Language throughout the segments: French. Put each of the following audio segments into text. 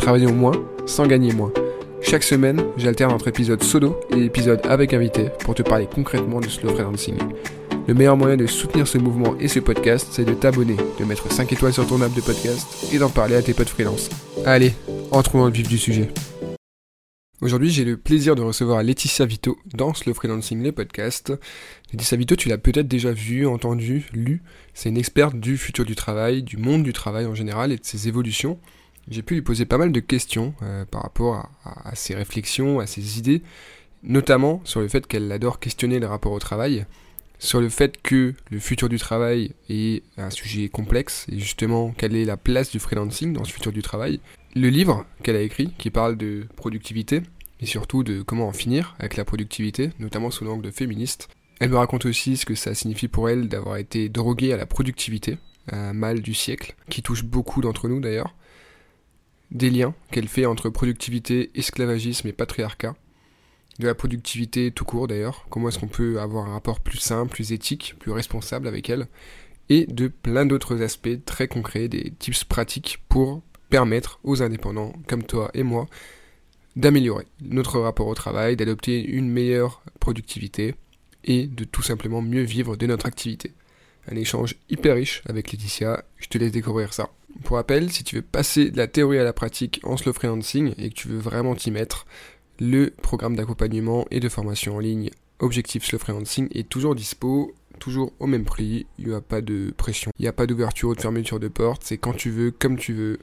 Travaillons moins sans gagner moins. Chaque semaine, j'alterne entre épisodes solo et épisodes avec invité pour te parler concrètement du slow freelancing. Le meilleur moyen de soutenir ce mouvement et ce podcast, c'est de t'abonner, de mettre 5 étoiles sur ton app de podcast et d'en parler à tes potes freelance. Allez, entrons dans le vif du sujet. Aujourd'hui, j'ai le plaisir de recevoir Laetitia Vito dans Slow Freelancing, le podcast. Laetitia Vito, tu l'as peut-être déjà vu, entendu, lu. C'est une experte du futur du travail, du monde du travail en général et de ses évolutions. J'ai pu lui poser pas mal de questions euh, par rapport à, ses réflexions, à ses idées, notamment sur le fait qu'elle adore questionner les rapports au travail, sur le fait que le futur du travail est un sujet complexe, et justement quelle est la place du freelancing dans ce futur du travail. Le livre qu'elle a écrit, qui parle de productivité, et surtout de comment en finir avec la productivité, notamment sous l'angle féministe. Elle me raconte aussi ce que ça signifie pour elle d'avoir été droguée à la productivité, un mal du siècle, qui touche beaucoup d'entre nous d'ailleurs des liens qu'elle fait entre productivité, esclavagisme et patriarcat, de la productivité tout court d'ailleurs, comment est-ce qu'on peut avoir un rapport plus simple, plus éthique, plus responsable avec elle, et de plein d'autres aspects très concrets, des tips pratiques pour permettre aux indépendants comme toi et moi d'améliorer notre rapport au travail, d'adopter une meilleure productivité et de tout simplement mieux vivre de notre activité. Un échange hyper riche avec Laetitia, je te laisse découvrir ça. Pour rappel, si tu veux passer de la théorie à la pratique en slow freelancing et que tu veux vraiment t'y mettre, le programme d'accompagnement et de formation en ligne Objectif Slow Freelancing est toujours dispo, toujours au même prix, il n'y a pas de pression, il n'y a pas d'ouverture ou de fermeture de porte, c'est quand tu veux, comme tu veux.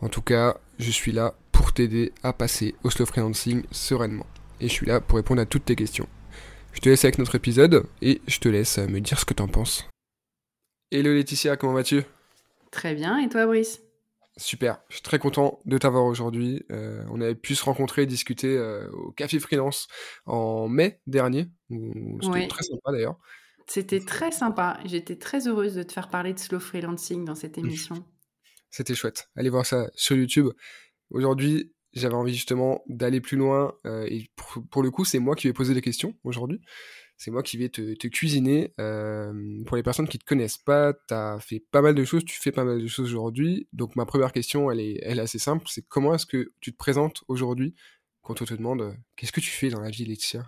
En tout cas, je suis là pour t'aider à passer au slow freelancing sereinement. Et je suis là pour répondre à toutes tes questions. Je te laisse avec notre épisode et je te laisse me dire ce que t'en penses. Hello Laetitia, comment vas-tu? Très bien, et toi Brice? Super, je suis très content de t'avoir aujourd'hui. Euh, on avait pu se rencontrer et discuter euh, au Café Freelance en mai dernier. C'était ouais. très sympa d'ailleurs. C'était très sympa. J'étais très heureuse de te faire parler de slow freelancing dans cette émission. C'était chouette. Allez voir ça sur YouTube. Aujourd'hui, j'avais envie justement d'aller plus loin. Euh, et pour, pour, le coup, c'est moi qui vais poser des questions aujourd'hui c'est moi qui vais te, cuisiner. Euh, pour les personnes qui te connaissent pas, tu as fait pas mal de choses, tu fais pas mal de choses aujourd'hui. Donc ma première question, elle est, assez simple, c'est comment est-ce que tu te présentes aujourd'hui quand on te demande euh, qu'est-ce que tu fais dans la vie, Laetitia?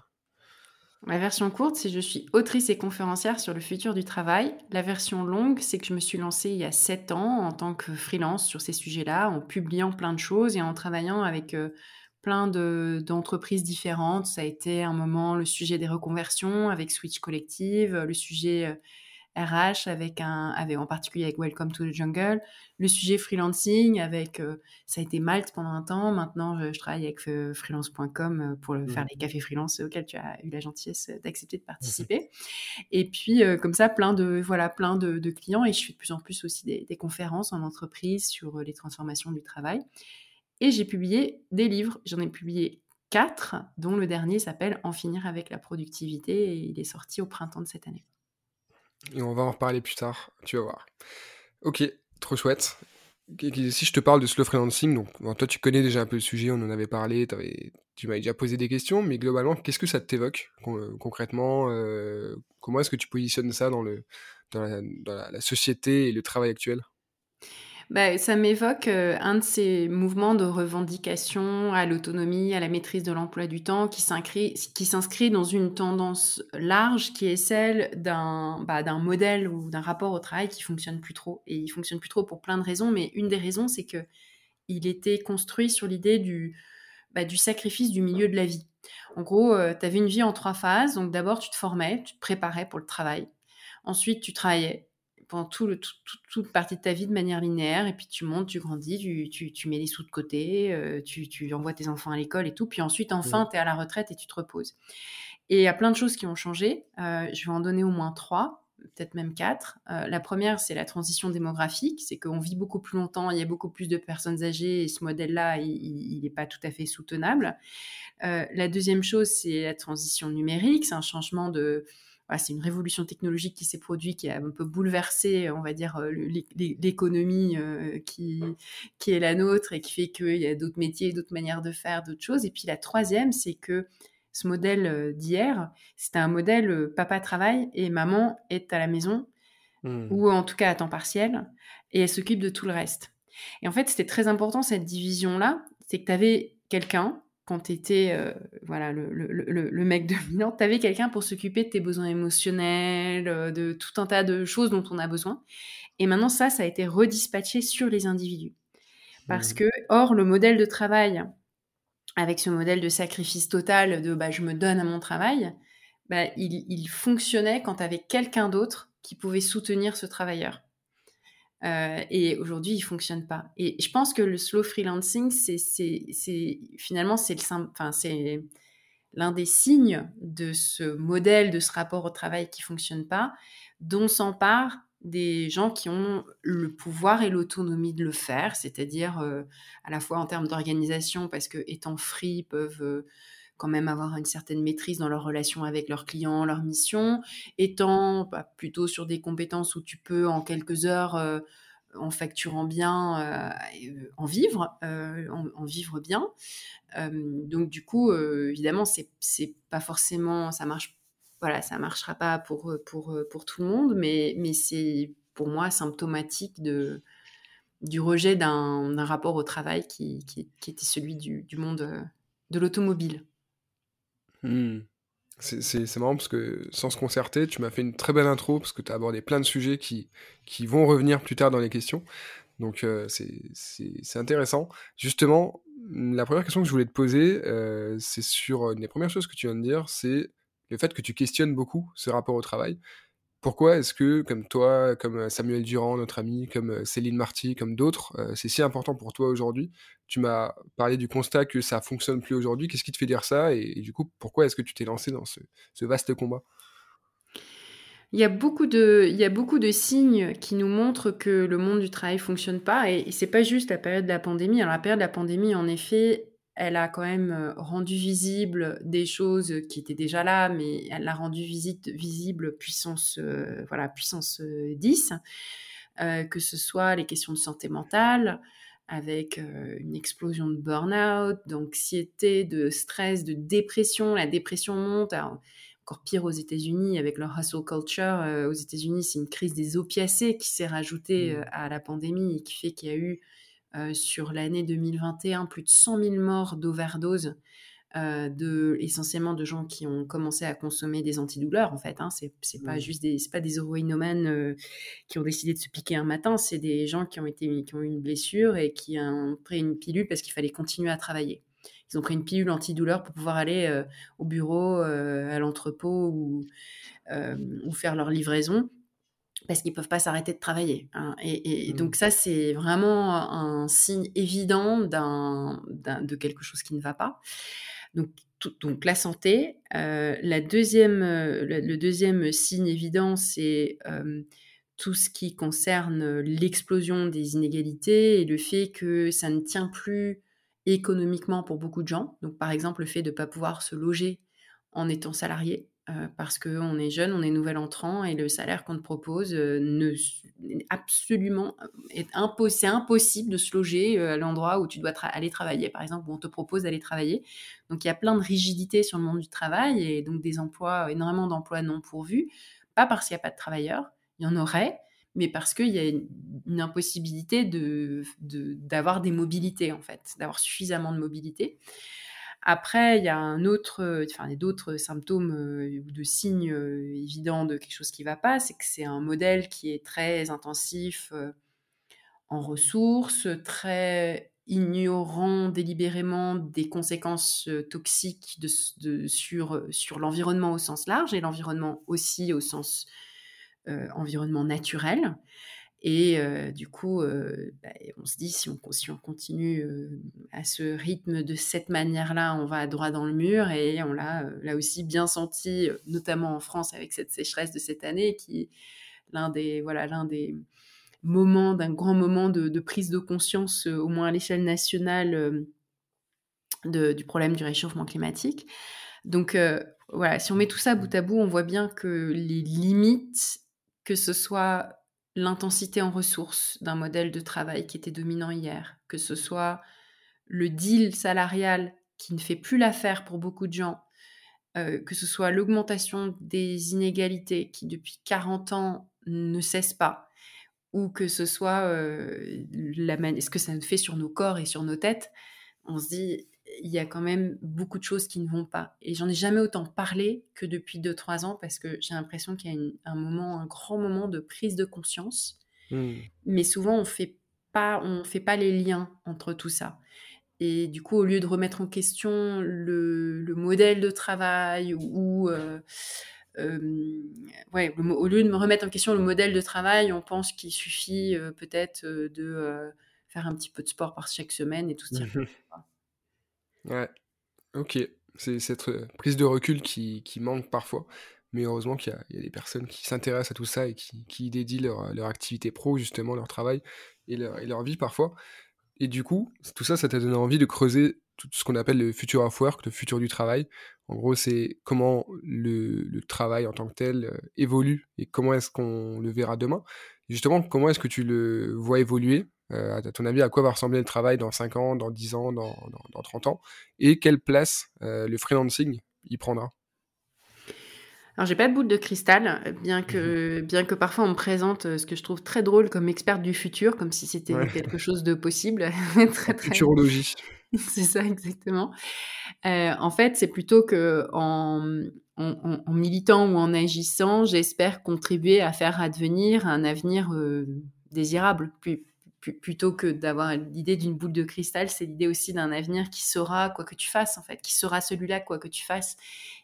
La version courte, c'est je suis autrice et conférencière sur le futur du travail. La version longue, c'est que je me suis lancée il y a 7 ans en tant que freelance sur ces sujets-là, en publiant plein de choses et en travaillant avec... Euh, plein d'entreprises différentes. Ça a été un moment le sujet des reconversions avec Switch Collective, le sujet RH avec un, avec, en particulier avec Welcome to the Jungle, le sujet freelancing avec, ça a été Malte pendant un temps. Maintenant, je, je travaille avec freelance.com pour le, faire mmh. les cafés freelance auxquels tu as eu la gentillesse d'accepter de participer. Et puis, comme ça, plein de, voilà, plein de, de, clients et je fais de plus en plus aussi des, des conférences en entreprise sur les transformations du travail. Et j'ai publié des livres. J'en ai publié quatre, dont le dernier s'appelle En finir avec la productivité et il est sorti au printemps de cette année. Et on va en reparler plus tard, tu vas voir. Ok, trop chouette. Si je te parle de slow freelancing, donc toi tu connais déjà un peu le sujet, on en avait parlé, tu m'avais déjà posé des questions, mais globalement, qu'est-ce que ça t'évoque concrètement euh, Comment est-ce que tu positionnes ça dans la société et le travail actuel? Bah, ça m'évoque euh, un de ces mouvements de revendication à l'autonomie, à la maîtrise de l'emploi du temps qui s'inscrit dans une tendance large qui est celle d'un bah, modèle ou d'un rapport au travail qui fonctionne plus trop. Et il fonctionne plus trop pour plein de raisons, mais une des raisons, c'est que il était construit sur l'idée du, bah, du sacrifice du milieu de la vie. En gros, euh, tu avais une vie en trois phases. Donc d'abord, tu te formais, tu te préparais pour le travail. Ensuite, tu travaillais pendant tout le, tout, toute partie de ta vie de manière linéaire, et puis tu montes, tu grandis, tu, tu, tu mets les sous de côté, euh, tu, tu, envoies tes enfants à l'école et tout, puis ensuite, enfin, tu es à la retraite et tu te reposes. Et il y a plein de choses qui ont changé. Euh, je vais en donner au moins trois. peut-être même quatre. la première, c'est la transition démographique, c'est qu'on vit beaucoup plus longtemps, il y a beaucoup plus de personnes âgées et ce modèle-là, il n'est pas tout à fait soutenable. la deuxième chose, c'est la transition numérique, c'est un changement de c'est une révolution technologique qui s'est produite, qui a un peu bouleversé, on va dire, euh, l'économie euh, qui, qui est la nôtre et qui fait qu'il y a d'autres métiers, d'autres manières de faire, d'autres choses. Et puis la troisième, c'est que ce modèle euh, d'hier, c'était un modèle papa travaille et maman est à la maison, mmh. ou en tout cas à temps partiel, et elle s'occupe de tout le reste. Et en fait, c'était très important cette division-là, c'est que tu avais quelqu'un quand tu étais euh, voilà, le, le, le, mec dominant, tu avais quelqu'un pour s'occuper de tes besoins émotionnels, euh, de tout un tas de choses dont on a besoin. Et maintenant, ça, ça a été redispatché sur les individus. Parce mmh. que, or, le modèle de travail, avec ce modèle de sacrifice total, de bah, je me donne à mon travail, bah, il, il fonctionnait quand tu avais quelqu'un d'autre qui pouvait soutenir ce travailleur. Euh, et aujourd'hui, il fonctionne pas. Et je pense que le slow freelancing, c'est finalement c'est l'un des signes de ce modèle, de ce rapport au travail qui fonctionne pas, dont s'emparent des gens qui ont le pouvoir et l'autonomie de le faire, c'est-à-dire euh, à la fois en termes d'organisation, parce que étant free, peuvent euh, quand même avoir une certaine maîtrise dans leur relation avec leurs clients, leur mission, étant bah, plutôt sur des compétences où tu peux en quelques heures, euh, en facturant bien, euh, euh, en vivre, en, vivre bien. donc du coup, évidemment, c'est pas forcément, ça marche, voilà, ça marchera pas pour pour pour tout le monde, mais mais c'est pour moi symptomatique de du rejet d'un rapport au travail qui, qui, était celui du monde de l'automobile. Mmh. C'est marrant parce que sans se concerter, tu m'as fait une très belle intro parce que tu as abordé plein de sujets qui, qui vont revenir plus tard dans les questions. Donc euh, c'est intéressant. Justement, la première question que je voulais te poser, euh, c'est sur une des premières choses que tu viens de dire, c'est le fait que tu questionnes beaucoup ce rapport au travail. Pourquoi est-ce que, comme toi, comme euh, Samuel Durand, notre ami, comme euh, Céline Marty, comme d'autres, euh, c'est si important pour toi aujourd'hui? Tu m'as parlé du constat que ça fonctionne plus aujourd'hui. Qu'est-ce qui te fait dire ça? Et, du coup, pourquoi est-ce que tu t'es lancé dans ce, vaste combat? Il y, a beaucoup de, signes qui nous montrent que le monde du travail fonctionne pas et, et c'est pas juste la période de la pandémie. Alors la période de la pandémie, en effet, elle a quand même euh, rendu visible des choses qui étaient déjà là, mais elle l'a rendu visible puissance, euh, voilà, puissance 10, euh, que ce soit les questions de santé mentale, avec une explosion de burn-out, d'anxiété, de stress, de dépression. La dépression monte. encore pire aux États-Unis avec leur hustle culture. aux États-Unis, c'est une crise des opiacés qui s'est rajoutée mmh. à la pandémie et qui fait qu'il y a eu sur l'année 2021, plus de 100 000 morts d'overdose, euh, de, essentiellement de gens qui ont commencé à consommer des antidouleurs, en fait. Hein. C'est, pas juste des, c'est pas des héroïnomanes euh, qui ont décidé de se piquer un matin, c'est des gens qui ont, été, qui ont eu une blessure et qui ont pris une pilule parce qu'il fallait continuer à travailler. Ils ont pris une pilule antidouleur pour pouvoir aller au bureau, à l'entrepôt ou, ou faire leur livraison parce qu'ils peuvent pas s'arrêter de travailler. Hein. Et, mmh. donc ça, c'est vraiment un signe évident de quelque chose qui ne va pas. Donc, donc la santé. Euh, la deuxième, le, deuxième signe évident, c'est euh, tout ce qui concerne l'explosion des inégalités et le fait que ça ne tient plus économiquement pour beaucoup de gens. Donc par exemple, le fait de ne pas pouvoir se loger en étant salarié. Euh, parce qu'on est jeune, on est nouvel entrant et le salaire qu'on te propose euh, ne, absolument est c'est impossible de se loger euh, à l'endroit où tu dois aller travailler, par exemple, où on te propose d'aller travailler. Donc il y a plein de rigidités sur le monde du travail et donc des emplois, énormément d'emplois non pourvus, pas parce qu'il n'y a pas de travailleurs, il y en aurait, mais parce qu'il y a une, impossibilité d'avoir des mobilités en fait, d'avoir suffisamment de mobilité. Après, il y a un autre, enfin, d'autres symptômes euh, ou de signes euh, évidents de quelque chose qui ne va pas, c'est que c'est un modèle qui est très intensif euh, en ressources, très ignorant délibérément des conséquences toxiques sur, sur l'environnement au sens large et l'environnement aussi au sens environnement naturel. Et du coup, bah, on se dit, si on, continue à ce rythme de cette manière-là, on va droit dans le mur. Et on l'a là aussi bien senti, notamment en France avec cette sécheresse de cette année, qui est l'un des, voilà, des moments, d'un grand moment de, prise de conscience, au moins à l'échelle nationale, du problème du réchauffement climatique. Donc voilà, si on met tout ça bout à bout, on voit bien que les limites, que ce soit l'intensité en ressources d'un modèle de travail qui était dominant hier, que ce soit le deal salarial qui ne fait plus l'affaire pour beaucoup de gens, euh, que ce soit l'augmentation des inégalités qui depuis 40 ans ne cesse pas, ou que ce soit euh, ce que ça nous fait sur nos corps et sur nos têtes, on se dit il y a quand même beaucoup de choses qui ne vont pas. Et j'en ai jamais autant parlé que depuis 2-3 ans parce que j'ai l'impression qu'il y a un moment, un grand moment de prise de conscience. Hmm. Mais souvent, on fait pas, on fait pas les liens entre tout ça. Et du coup, au lieu de remettre en question le, le modèle de travail ou, euh, euh, ouais, au lieu de me remettre en question le modèle de travail, on pense qu'il suffit euh, peut-être de faire un petit peu de sport par chaque semaine et tout ça. Ouais, ok. C'est cette euh, prise de recul qui, qui manque parfois. Mais heureusement qu'il y, a des personnes qui s'intéressent à tout ça et qui, qui dédient leur, leur, activité pro, justement, leur travail et leur, et leur vie parfois. Et du coup, tout ça, ça t'a donné envie de creuser tout ce qu'on appelle le future of work, le futur du travail. En gros, c'est comment le, travail en tant que tel euh, évolue et comment est-ce qu'on le verra demain. justement, comment est-ce que tu le vois évoluer à ton avis, à quoi va ressembler le travail dans 5 ans, dans 10 ans, dans, dans, 30 ans? Et quelle place euh, le freelancing y prendra? Alors, j'ai pas de boule de cristal, bien que, mhm. bien que parfois on me présente euh, ce que je trouve très drôle comme experte du futur, comme si c'était quelque chose de possible. très, très... Futurologie. c'est ça, exactement. en fait, c'est plutôt que en, en, militant ou en agissant, j'espère contribuer à faire advenir un avenir désirable, plus, plutôt que d'avoir l'idée d'une boule de cristal, c'est l'idée aussi d'un avenir qui sera quoi que tu fasses, en fait, qui sera celui-là, quoi que tu fasses.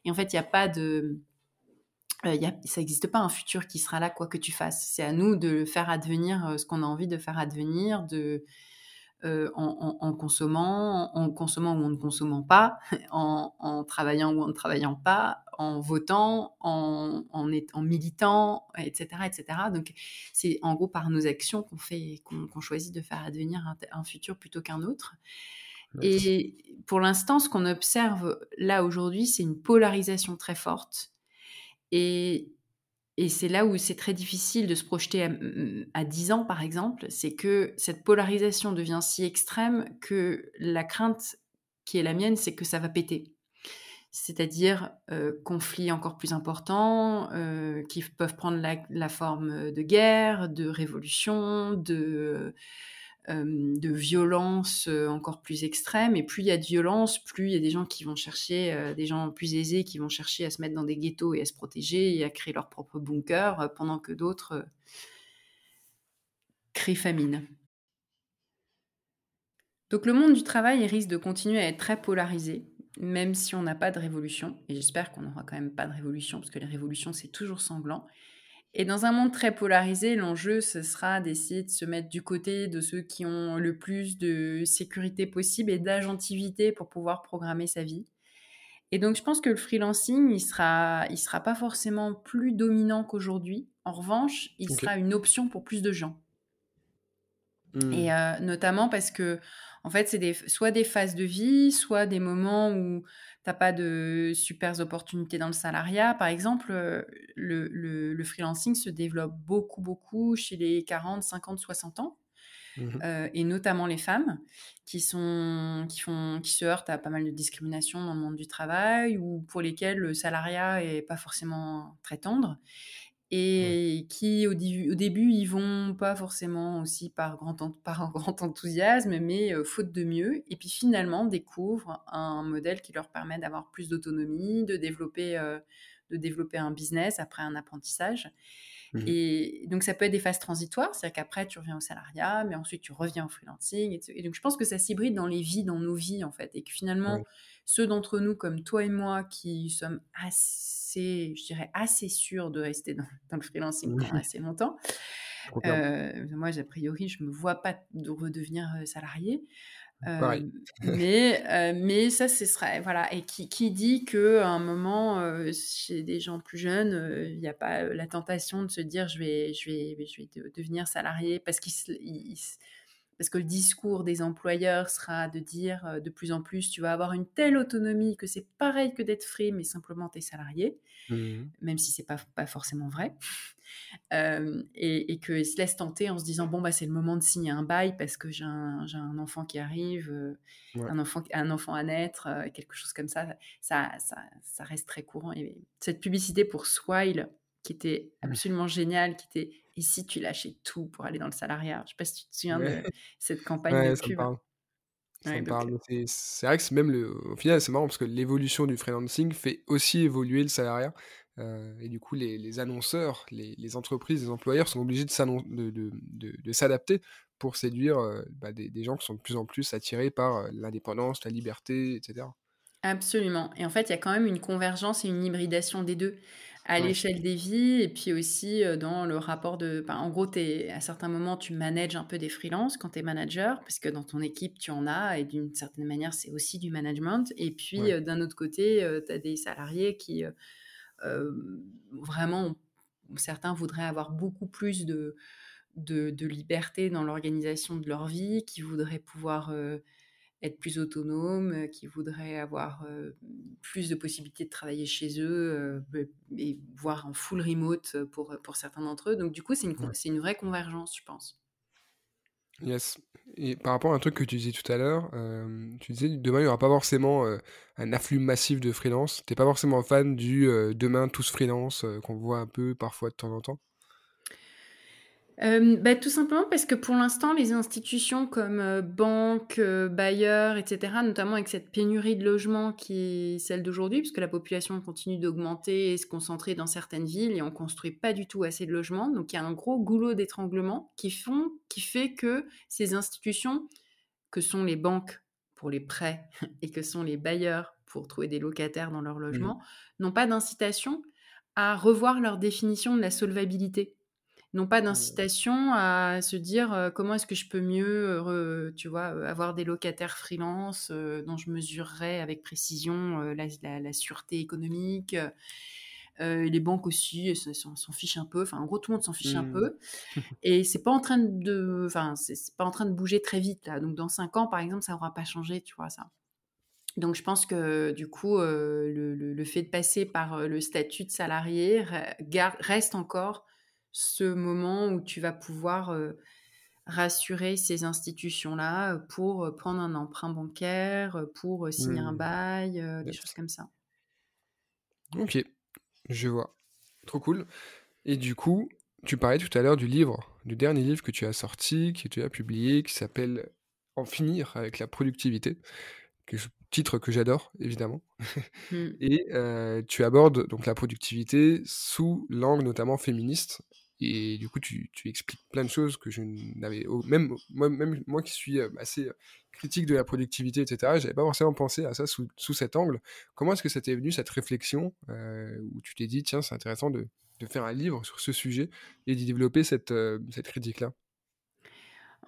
Et en fait, il n'y a pas de. Euh, ça n'existe pas un futur qui sera là, quoi que tu fasses. C'est à nous de faire advenir euh, ce qu'on a envie de faire advenir, de, euh, en, consommant, en consommant ou en ne consommant pas, en, travaillant ou en ne travaillant pas, en votant, en, en, militant, etc., etc. Donc, c'est en gros par nos actions qu'on fait, qu'on choisit de faire advenir un, futur plutôt qu'un autre. Et pour l'instant, ce qu'on observe là aujourd'hui, c'est une polarisation très forte. Et et c'est là où c'est très difficile de se projeter à, à 10 ans, par exemple, c'est que cette polarisation devient si extrême que la crainte qui est la mienne, c'est que ça va péter. C'est-à-dire euh, conflits encore plus importants euh, qui peuvent prendre la, la, forme de guerre, de révolution, de de violence euh, encore plus extrême. Et plus il y a de violence, plus il y a des gens qui vont chercher, euh, des gens plus aisés qui vont chercher à se mettre dans des ghettos et à se protéger et à créer leur propre bunker, pendant que d'autres créent famine. Donc le monde du travail risque de continuer à être très polarisé, même si on n'a pas de révolution. Et j'espère qu'on n'aura quand même pas de révolution, parce que les révolutions, c'est toujours sanglant. Et dans un monde très polarisé, l'enjeu, ce sera d'essayer de se mettre du côté de ceux qui ont le plus de sécurité possible et d'agentivité pour pouvoir programmer sa vie. Et donc, je pense que le freelancing, il sera, il sera pas forcément plus dominant qu'aujourd'hui. En revanche, il sera une option pour plus de gens. Hmm. Et euh, notamment parce que, en fait, c'est soit des phases de vie, soit des moments où t'as pas de super opportunités dans le salariat. Par exemple, euh, le, le, freelancing se développe beaucoup, beaucoup chez les 40, 50, 60 ans. Mmh euh, et notamment les femmes qui sont qui font qui se heurtent à pas mal de discrimination dans le monde du travail ou pour lesquelles le salariat est pas forcément très tendre et qui au, début ils vont pas forcément aussi par grand, par grand enthousiasme, mais euh, faute de mieux, et puis finalement découvrent un modèle qui leur permet d'avoir plus d'autonomie, de développer, euh, de développer un business après un apprentissage. Mmh et donc ça peut être des phases transitoires, c'est-à-dire qu'après tu reviens au salariat, mais ensuite tu reviens au freelancing. Et, donc je pense que ça s'hybride dans les vies, dans nos vies en fait, et que finalement ceux d'entre nous comme toi et moi qui sommes assez, je dirais assez sûrs de rester dans, le freelancing pendant assez longtemps, moi, a priori, je me vois pas de redevenir salarié. mais, mais ça, ce serait voilà. Et qui, qui dit que à un moment, chez des gens plus jeunes, il n'y a pas la tentation de se dire je vais, je vais, je vais devenir salarié parce qu'ils parce que le discours des employeurs sera de dire de plus en plus tu vas avoir une telle autonomie que c'est pareil que d'être free, mais simplement tu es salarié, mmh même si c'est pas, pas forcément vrai. et, et qu'ils se laissent tenter en se disant bon, bah, c'est le moment de signer un bail parce que j'ai un, un, enfant qui arrive, un, enfant, un enfant à naître, quelque chose comme ça. Ça, ça. ça, reste très courant. Et cette publicité pour Swile, qui était mmh. absolument géniale, qui était et si tu lâchais tout pour aller dans le salariat? Je sais pas si tu te souviens de cette campagne de pub. C'est vrai que c'est même le. Au final, c'est marrant parce que l'évolution du freelancing fait aussi évoluer le salariat. Euh, et du coup, les, les annonceurs, les, les, entreprises, les employeurs sont obligés de, de, de, de s'adapter pour séduire euh, bah, des, des, gens qui sont de plus en plus attirés par euh, l'indépendance, la liberté, etc. Absolument. Et en fait, il y a quand même une convergence et une hybridation des deux à l'échelle des vies et puis aussi dans le rapport de... en gros, es, à certains moments, tu manages un peu des freelances quand tu es manager, parce que dans ton équipe, tu en as, et d'une certaine manière, c'est aussi du management. Et puis, d'un autre côté, tu as des salariés qui, vraiment, certains voudraient avoir beaucoup plus de, de, de liberté dans l'organisation de leur vie, qui voudraient pouvoir être plus autonomes, euh, qui voudraient avoir euh, plus de possibilités de travailler chez eux, euh, et voire en full remote pour, pour certains d'entre eux. Donc du coup, c'est une, c'est une vraie convergence, je pense. Yes. Et par rapport à un truc que tu disais tout à l'heure, tu disais demain il n'y aura pas forcément un afflux massif de freelance. T'es pas forcément fan du demain tous freelance qu'on voit un peu parfois de temps en temps? Euh, bah, tout simplement parce que pour l'instant, les institutions comme euh, banques, euh, bailleurs, etc., notamment avec cette pénurie de logements qui est celle d'aujourd'hui, puisque la population continue d'augmenter et se concentrer dans certaines villes et on construit pas du tout assez de logements. Donc il y a un gros goulot d'étranglement qui, font, qui fait que ces institutions, que sont les banques pour les prêts et que sont les bailleurs pour trouver des locataires dans leur mmh. logement, n'ont pas d'incitation à revoir leur définition de la solvabilité n'ont pas mmh. d'incitation à se dire comment est-ce que je peux mieux, tu vois, avoir des locataires freelance dont je mesurerai avec précision la, sûreté économique. les banques aussi s'en fichent un peu. Enfin, en gros, tout le monde s'en fiche un mmh. peu. Et c'est pas en train de, enfin, c'est pas en train de bouger très vite là. Donc, dans cinq ans, par exemple, ça aura pas changé, tu vois ça. Donc, je pense que du coup, le, le, fait de passer par le statut de salarié reste encore ce moment où tu vas pouvoir rassurer ces institutions-là pour prendre un emprunt bancaire, pour signer un mmh. bail, des choses comme ça. Ok, je vois. Trop cool. Et du coup, tu parlais tout à l'heure du livre, du dernier livre que tu as sorti, que tu as publié, qui s'appelle En finir avec la productivité, que titre que j'adore évidemment. Mmh. Et tu abordes donc la productivité sous l'angle notamment féministe et du coup, tu, tu, expliques plein de choses que je n'avais. Même moi, qui suis assez critique de la productivité, etc., j'avais pas forcément pensé à ça sous, cet angle. Comment est-ce que ça t'est venu, cette réflexion, euh, où tu t'es dit, tiens, c'est intéressant de, faire un livre sur ce sujet et d'y développer cette critique-là?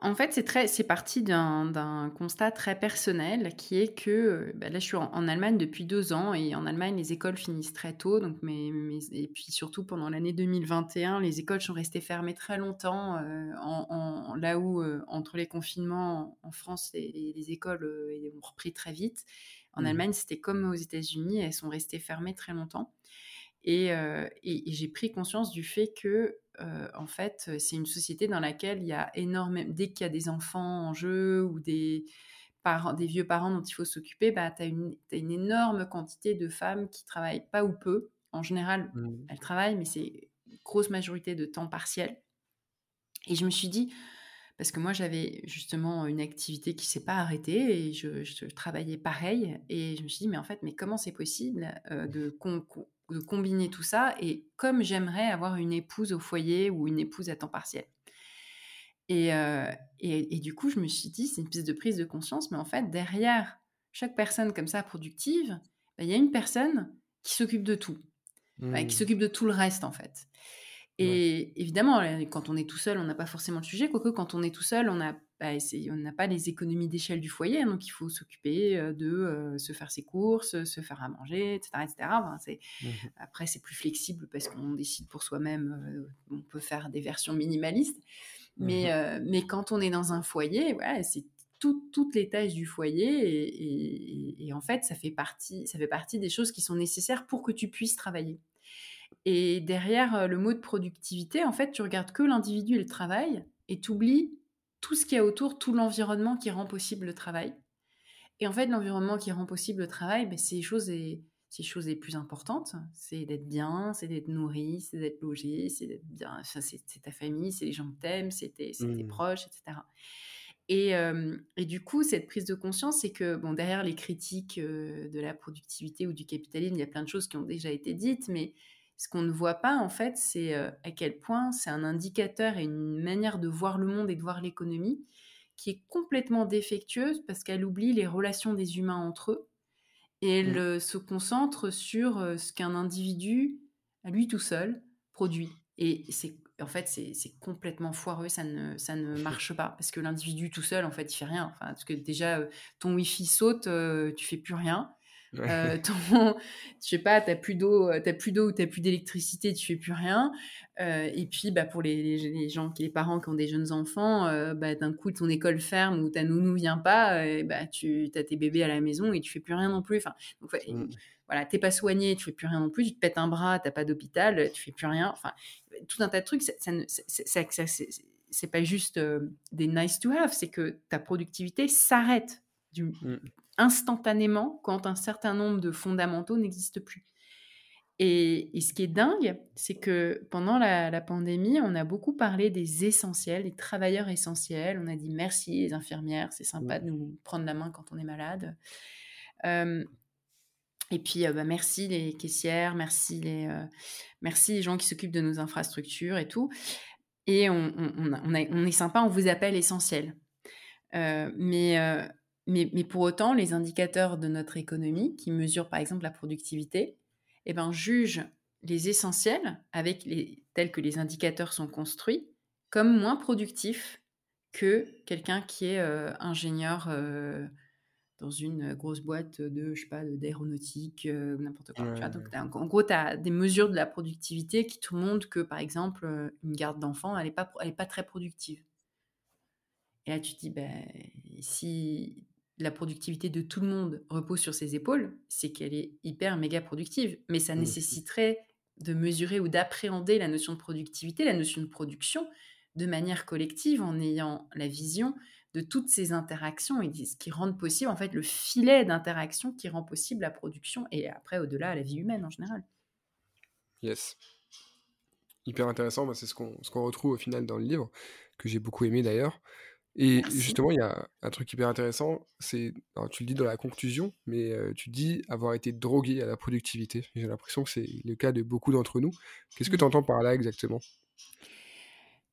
En fait, c'est très, c'est parti d'un constat très personnel qui est que euh, bah, là, je suis en, Allemagne depuis deux ans et en Allemagne, les écoles finissent très tôt. Donc, et puis surtout pendant l'année 2021, les écoles sont restées fermées très longtemps. Euh, en, là où euh, entre les confinements en France, les, les écoles ont repris très vite. En mmh. Allemagne, c'était comme aux États-Unis, elles sont restées fermées très longtemps. Et, et j'ai pris conscience du fait que euh, en fait, c'est une société dans laquelle il y a énormément. Dès qu'il y a des enfants en jeu ou des, parents, des vieux parents dont il faut s'occuper, bah, tu as une, une, énorme quantité de femmes qui travaillent pas ou peu. En général, mmh. elles travaillent, mais c'est une grosse majorité de temps partiel. Et je me suis dit, parce que moi j'avais justement une activité qui s'est pas arrêtée et je, travaillais pareil, et je me suis dit, mais en fait, mais comment c'est possible euh, de de combiner tout ça et comme j'aimerais avoir une épouse au foyer ou une épouse à temps partiel. Et, euh, et, du coup, je me suis dit, c'est une pièce de prise de conscience, mais en fait, derrière chaque personne comme ça productive, bah, il y a une personne qui s'occupe de tout, qui mmh. s'occupe de tout le reste en fait. Et évidemment, quand on est tout seul, on n'a pas forcément de sujet, quoique quand on est tout seul, on a bah, on n'a pas les économies d'échelle du foyer, donc il faut s'occuper de se faire ses courses, se faire à manger, etc. etc. Mmh après, c'est plus flexible parce qu'on décide pour soi-même, on peut faire des versions minimalistes. Mmh mais, mais quand on est dans un foyer, c'est toutes les tâches du foyer et, en fait, ça fait, partie, ça fait partie des choses qui sont nécessaires pour que tu puisses travailler. Et derrière le mot de productivité, en fait, tu regardes que l'individu et le travail et tu oublies tout ce qu'il y a autour, tout l'environnement qui rend possible le travail. Et en fait, l'environnement qui rend possible le travail, ben, c'est les choses les, choses les plus importantes. C'est d'être bien, c'est d'être nourri, c'est d'être logé, c'est d'être bien. c'est ta famille, c'est les gens que t'aimes, c'est tes, tes, mmh. proches, etc. Et, et, du coup, cette prise de conscience, c'est que bon, derrière les critiques de la productivité ou du capitalisme, il y a plein de choses qui ont déjà été dites, mais ce qu'on ne voit pas, en fait, c'est euh, à quel point c'est un indicateur et une manière de voir le monde et de voir l'économie qui est complètement défectueuse parce qu'elle oublie les relations des humains entre eux et elle mmh. euh, se concentre sur euh, ce qu'un individu, à lui tout seul, produit. Et c'est en fait c'est complètement foireux, ça ne ça ne marche pas parce que l'individu tout seul en fait il fait rien. Enfin parce que déjà ton wifi saute, tu fais plus rien. Euh, ton, je sais pas, t'as plus d'eau, euh, t'as plus d'eau ou t'as plus d'électricité, tu fais plus rien. Euh, et puis, bah, pour les, les, gens, les parents qui ont des jeunes enfants, bah, d'un coup, ton école ferme ou ta nounou vient pas, et, bah, tu as tes bébés à la maison et tu fais plus rien non plus. Enfin, donc, mmh. voilà, t'es pas soigné, tu fais plus rien non plus. Tu te pètes un bras, t'as pas d'hôpital, tu fais plus rien. Enfin, tout un tas de trucs. Ça, ça, c'est pas juste des nice to have, c'est que ta productivité s'arrête du, mmh instantanément quand un certain nombre de fondamentaux n'existent plus. Et, ce qui est dingue, c'est que pendant la, pandémie, on a beaucoup parlé des essentiels, des travailleurs essentiels. On a dit merci les infirmières, c'est sympa de nous prendre la main quand on est malade. et puis, bah, merci les caissières, merci les, merci les gens qui s'occupent de nos infrastructures et tout. Et on, on, est sympa, on vous appelle essentiel. mais mais, pour autant, les indicateurs de notre économie, qui mesurent par exemple la productivité, eh ben, jugent les essentiels, avec les, tels que les indicateurs sont construits, comme moins productifs que quelqu'un qui est euh, ingénieur euh, dans une grosse boîte de, je sais pas, d'aéronautique, euh, n'importe quoi. Donc, en gros, tu as des mesures de la productivité qui te montrent que, par exemple, une garde d'enfants, elle n'est pas, elle est pas très productive. Et là, tu te dis, ben, si la productivité de tout le monde repose sur ses épaules, c'est qu'elle est hyper méga productive. Mais ça mmh. nécessiterait de mesurer ou d'appréhender la notion de productivité, la notion de production, de manière collective, en ayant la vision de toutes ces interactions et ce qui rend possible en fait le filet d'interaction qui rend possible la production et après au-delà la vie humaine en général. Yes. Hyper intéressant, c'est ce qu'on retrouve au final dans le livre, que j'ai beaucoup aimé d'ailleurs. Et justement, il y a un truc hyper intéressant, c'est, tu le dis dans la conclusion, mais tu dis avoir été drogué à la productivité. J'ai l'impression que c'est le cas de beaucoup d'entre nous. Qu'est-ce que mmh. tu entends par là exactement?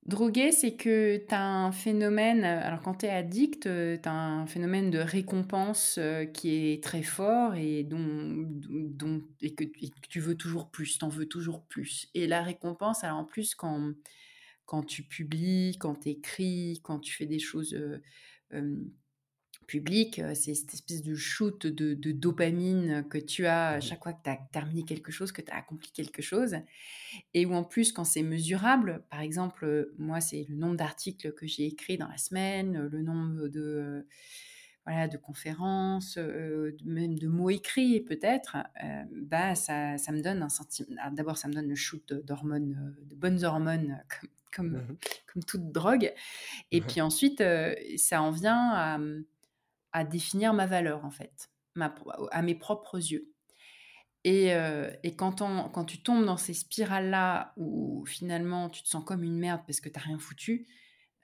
Drogué, c'est que tu as un phénomène, alors quand tu es addict, tu as un phénomène de récompense qui est très fort et, dont, dont et que, et que tu veux toujours plus, tu en veux toujours plus. Et la récompense, alors en plus, quand quand tu publies, quand tu écris, quand tu fais des choses publiques, c'est cette espèce de shoot de, dopamine que tu as à mmh chaque fois que tu as terminé quelque chose, que tu as accompli quelque chose. Et où en plus, quand c'est mesurable, par exemple, moi, c'est le nombre d'articles que j'ai écrits dans la semaine, le nombre de voilà, de conférences, même de mots écrits peut-être, bah ça, ça, me donne un sentiment. D'abord, ça me donne le shoot d'hormones, de bonnes hormones, comme, mmh comme, toute drogue. Et puis ensuite, ça en vient à, à, définir ma valeur en fait, ma, à mes propres yeux. Et, et quand, on, quand, tu tombes dans ces spirales-là où finalement tu te sens comme une merde parce que tu n'as rien foutu,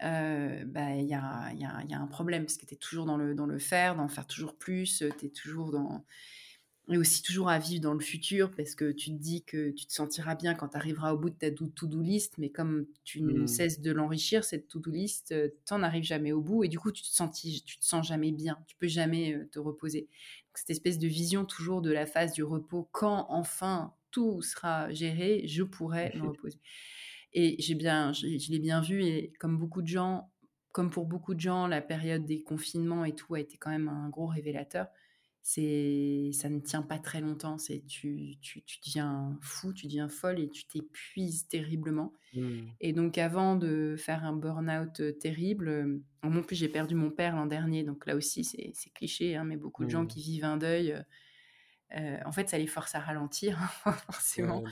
bah, il y, a, y, a, y, a, un problème parce que tu es toujours dans le, dans le faire, dans le faire toujours plus, tu es toujours dans. Et aussi toujours à vivre dans le futur parce que tu te dis que tu te sentiras bien quand tu arriveras au bout de ta to-do list, mais comme tu ne mmh. cesses de l'enrichir, cette to-do list, tu n'en arrives jamais au bout et du coup tu te, sens, tu te sens jamais bien, tu peux jamais te reposer. Donc, cette espèce de vision toujours de la phase du repos, quand enfin tout sera géré, je pourrai me reposer. Et j'ai bien, je, l'ai bien vu, et comme beaucoup de gens, comme pour beaucoup de gens, la période des confinements et tout a été quand même un gros révélateur. C'est, ça ne tient pas très longtemps. C'est tu, tu, tu deviens fou, tu deviens folle et tu t'épuises terriblement. Mmh. Et donc, avant de faire un burn-out terrible, en mon plus, j'ai perdu mon père l'an dernier. Donc là aussi, c'est, cliché, hein, mais beaucoup de gens mmh. qui vivent un deuil euh, en fait, ça les force à ralentir, forcément,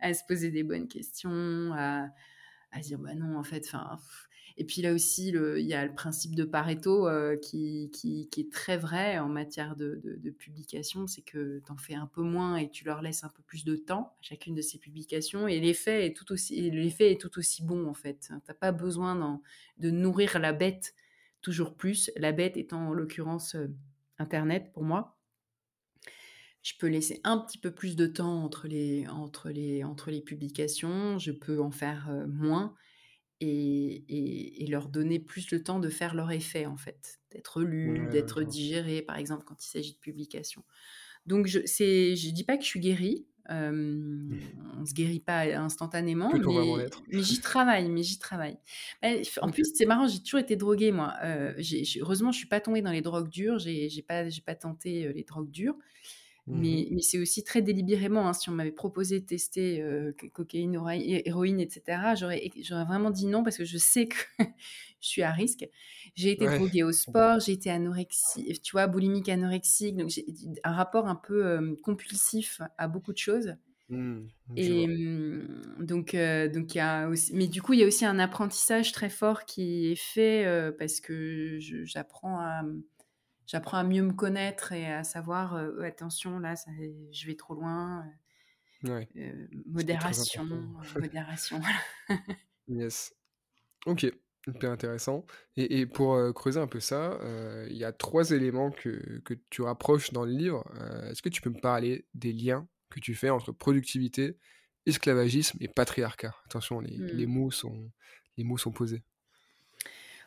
à se poser des bonnes questions, à, à dire bah non, en fait, enfin. Et puis là aussi, il y a le principe de Pareto euh, qui, est très vrai en matière de, de, publication, c'est que tu en fais un peu moins et tu leur laisses un peu plus de temps à chacune de ces publications. Et l'effet est tout aussi, bon en fait. Tu n'as pas besoin de nourrir la bête toujours plus, la bête étant en l'occurrence euh, Internet pour moi. Je peux laisser un petit peu plus de temps entre les, publications, je peux en faire moins et, et, leur donner plus le temps de faire leur effet, en fait, d'être lu, d'être digéré, par exemple, quand il s'agit de publication. Donc, je ne dis pas que je suis guérie, euh, on se guérit pas instantanément, mais, mais j'y travaille, mais j'y travaille. En plus, c'est marrant, j'ai toujours été droguée, moi. Euh, heureusement, je suis pas tombée dans les drogues dures, j'ai pas, pas tenté les drogues dures. Mmh mais, mais c'est aussi très délibérément. Hein, si on m'avait proposé de tester euh, cocaïne, héroïne, etc., j'aurais, j'aurais vraiment dit non parce que je sais que je suis à risque. J'ai été droguée au sport, j'ai été anorexique, tu vois, boulimique, anorexique. Donc j'ai un rapport un peu euh, compulsif à beaucoup de choses. Mmh, et mmh, donc, euh, donc y a aussi, mais du coup, il y a aussi un apprentissage très fort qui est fait parce que j'apprends à j'apprends à mieux me connaître et à savoir euh, attention là ça, je vais trop loin euh, euh, modération modération yes. Ok hyper intéressant. Et, et pour creuser un peu ça il y a trois éléments que, que, tu rapproches dans le livre. Est-ce que tu peux me parler des liens que tu fais entre productivité esclavagisme et patriarcat? Attention les, les mmh. mots sont les mots sont posés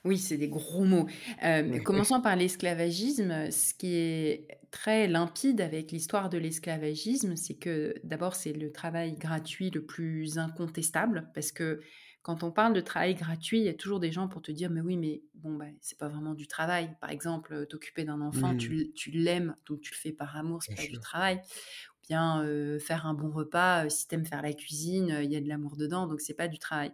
oui, c'est des gros mots. Euh, commençons par l'esclavagisme. Ce qui est très limpide avec l'histoire de l'esclavagisme, c'est que d'abord, c'est le travail gratuit le plus incontestable, parce que quand on parle de travail gratuit, il y a toujours des gens pour te dire, mais oui, mais bon, bah, c'est pas vraiment du travail. Par exemple, euh, t'occuper d'un enfant, tu, mmh. l'aimes, donc tu le fais par amour, c'est pas du travail. Ou bien euh, faire un bon repas, si t'aimes faire la cuisine, il y a de l'amour dedans, donc c'est pas du travail.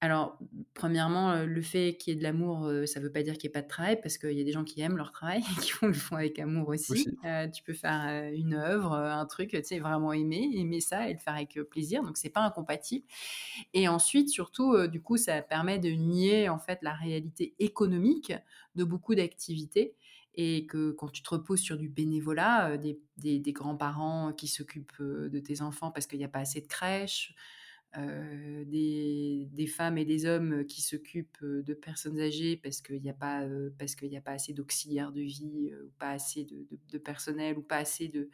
Alors, premièrement, euh, le fait qu'il y ait de l'amour, euh, ça ne veut pas dire qu'il n'y ait pas de travail, parce qu'il y a des gens qui aiment leur travail et qui le font avec amour aussi. Euh, tu peux faire une œuvre, un truc, tu sais, vraiment aimer, aimer ça et le faire avec plaisir. Donc, c'est pas incompatible. Et ensuite, surtout, du coup, ça permet de nier en fait la réalité économique de beaucoup d'activités et que quand tu te reposes sur du bénévolat, des, des grands-parents qui s'occupent de tes enfants parce qu'il n'y a pas assez de crèches, euh, des, femmes et des hommes qui s'occupent euh, de personnes âgées parce qu'il n'y a pas euh, parce qu'il a pas assez d'auxiliaires de vie ou pas assez de, personnel ou pas assez de,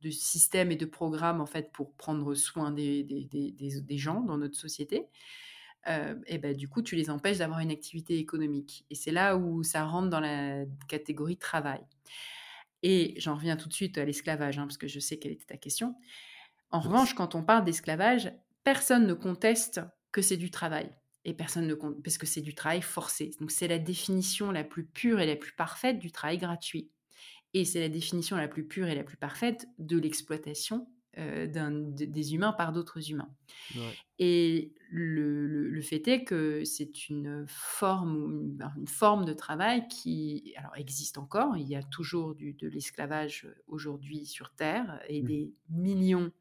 de systèmes et de programmes en fait pour prendre soin des, des, gens dans notre société et ben du coup tu les empêches d'avoir une activité économique. Et c'est là où ça rentre dans la catégorie travail. Et j'en reviens tout de suite à l'esclavage hein, parce que je sais quelle était ta question. En revanche, quand on parle d'esclavage, personne ne conteste que c'est du travail. Et personne ne compte, parce que c'est du travail forcé. Donc c'est la définition la plus pure et la plus parfaite du travail gratuit. Et c'est la définition la plus pure et la plus parfaite de l'exploitation euh, des humains par d'autres humains. Et le, fait est que c'est une forme, une, forme de travail qui alors, existe encore. Il y a toujours du, de l'esclavage aujourd'hui sur Terre et mmh. des millions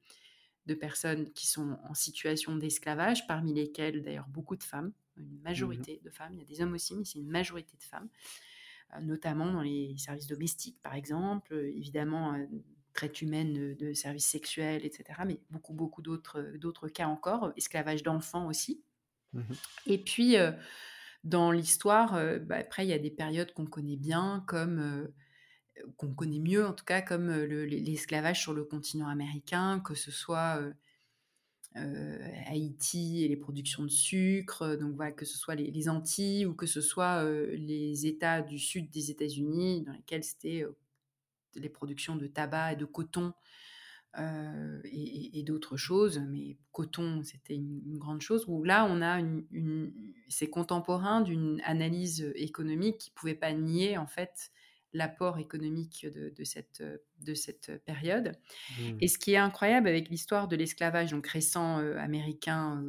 de personnes qui sont en situation d'esclavage, parmi lesquelles d'ailleurs beaucoup de femmes, une majorité mmh de femmes, il y a des hommes aussi, mais c'est une majorité de femmes, euh, notamment dans les services domestiques par exemple, euh, évidemment euh, traite humaine de, services sexuels, etc., mais beaucoup, beaucoup d'autres cas encore, esclavage d'enfants aussi. Mmh Et puis, dans l'histoire, bah, après, il y a des périodes qu'on connaît bien, comme qu'on connaît mieux en tout cas comme l'esclavage sur le continent américain, que ce soit Haïti et les productions de sucre, donc voilà, que ce soit les, Antilles ou que ce soit les États du sud des États-Unis dans lesquels c'était les productions de tabac et de coton et, d'autres choses, mais coton, c'était une, grande chose, là, on a une, c'est contemporain d'une analyse économique qui pouvait pas nier, en fait, l'apport économique de, cette, de cette période. Mmh. Et ce qui est incroyable avec l'histoire de l'esclavage, donc récent américain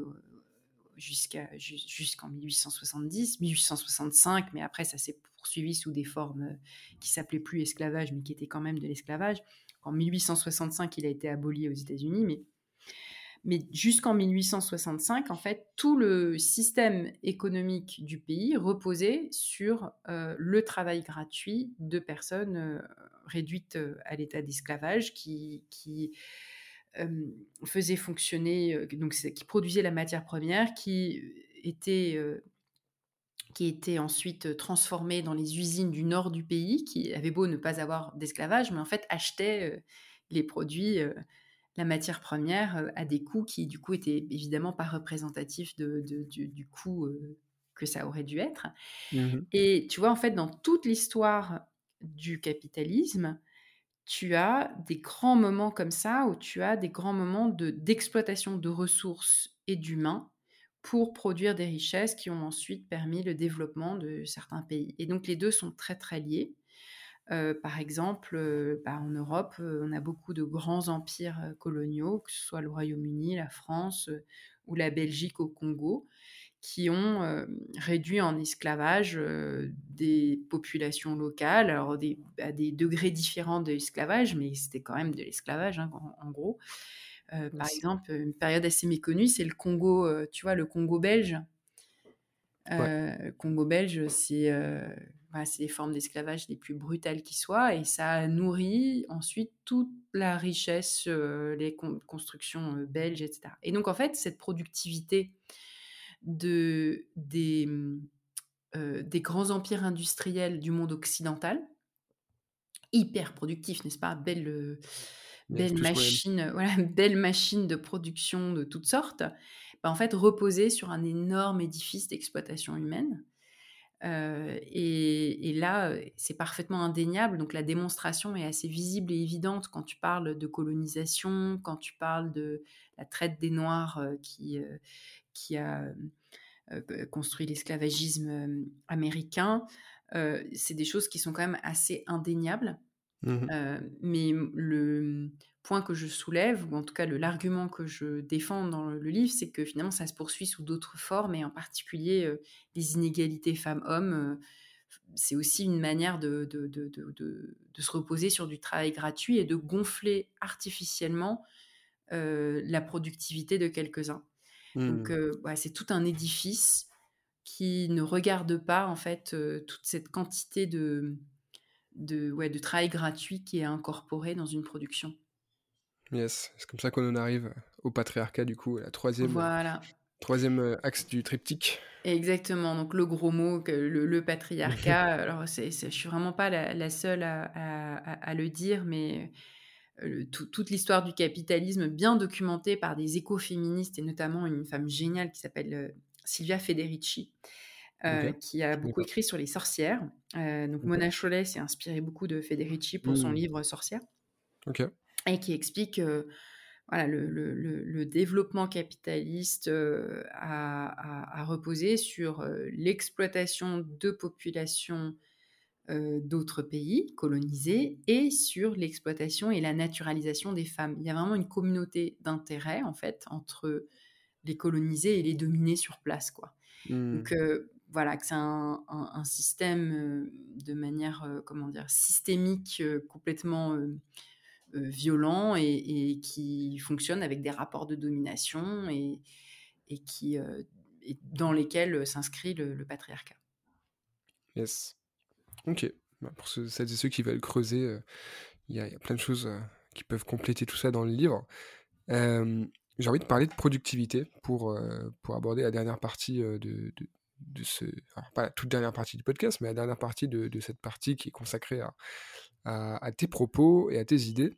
jusqu'à, jusqu'en 1870, 1865, mais après ça s'est poursuivi sous des formes qui s'appelaient plus esclavage, mais qui étaient quand même de l'esclavage. En 1865, il a été aboli aux États-Unis, mais, mais jusqu'en 1865, en fait, tout le système économique du pays reposait sur euh, le travail gratuit de personnes euh, réduites euh, à l'état d'esclavage qui, qui faisaient fonctionner, donc qui produisaient la matière première, qui était qui était ensuite transformé dans les usines du nord du pays, qui avaient beau ne pas avoir d'esclavage, mais en fait achetaient les produits, la matière première, à des coûts qui, du coup, étaient évidemment pas représentatifs de, du, coût que ça aurait dû être. Mmh Et tu vois, en fait, dans toute l'histoire du capitalisme, tu as des grands moments comme ça, où tu as des grands moments d'exploitation de ressources et d'humains pour produire des richesses qui ont ensuite permis le développement de certains pays. Et donc les deux sont très très liés. Euh, par exemple, euh, bah, en Europe, euh, on a beaucoup de grands empires coloniaux, que ce soit le Royaume-Uni, la France ou la Belgique au Congo, qui ont réduit en esclavage des populations locales, alors à des degrés différents d'esclavage, mais c'était quand même de l'esclavage hein, en, gros. Par exemple, une période assez méconnue, c'est le Congo, tu vois, le Congo belge. Congo belge, c'est les formes d'esclavage les plus brutales qui soient, et ça nourrit ensuite toute la richesse, les constructions belges, etc. Et donc, en fait, cette productivité de, des, des grands empires industriels du monde occidental, hyper productifs, n'est-ce pas? Belle belle machine, voilà, belle machine de production de toutes sortes, bah, en fait, reposer sur un énorme édifice d'exploitation humaine. Euh, et, là, c'est parfaitement indéniable. Donc la démonstration est assez visible et évidente quand tu parles de colonisation, quand tu parles de la traite des Noirs euh, euh, qui a construit l'esclavagisme américain. c'est des choses qui sont quand même assez indéniables. Mmh mais le point que je soulève, ou en tout cas l'argument que je défends dans le, livre, c'est que finalement ça se poursuit sous d'autres formes, et en particulier les inégalités femmes-hommes. c'est aussi une manière de, de, de, de, se reposer sur du travail gratuit et de gonfler artificiellement la productivité de quelques-uns. Donc mmh. c'est tout un édifice qui ne regarde pas en fait toute cette quantité de de, ouais, de travail gratuit qui est incorporé dans une production. Yes, c'est comme ça qu'on en arrive au patriarcat, du coup, la troisième, voilà. troisième euh, axe du triptyque. Exactement, donc le gros mot, le, le patriarcat, alors c'est, je suis vraiment pas la, seule à, à, le dire, mais euh, toute l'histoire du capitalisme bien documentée par des écoféministes et notamment une femme géniale qui s'appelle euh, Silvia Federici, euh, qui a beaucoup écrit sur les sorcières. Euh, donc Mona Chollet s'est inspirée beaucoup de Federici pour son mmh. livre Sorcière. Et qui explique voilà, le, le, le, développement capitaliste a, a, reposé sur l'exploitation de populations d'autres pays colonisés et sur l'exploitation et la naturalisation des femmes. Il y a vraiment une communauté d'intérêt en fait entre les colonisés et les dominés sur place. Quoi. Donc mmh voilà, que c'est un, système de manière, comment dire, systémique, complètement violent et, qui fonctionne avec des rapports de domination et, qui, dans lesquels s'inscrit le, patriarcat. Yes. Ok. Bah, pour ceux, celles et ceux qui veulent creuser, il y, a plein de choses qui peuvent compléter tout ça dans le livre. j'ai envie de parler de productivité pour, pour aborder la dernière partie de ce, pas la toute dernière partie du podcast, mais la dernière partie de, cette partie qui est consacrée à, tes propos et à tes idées.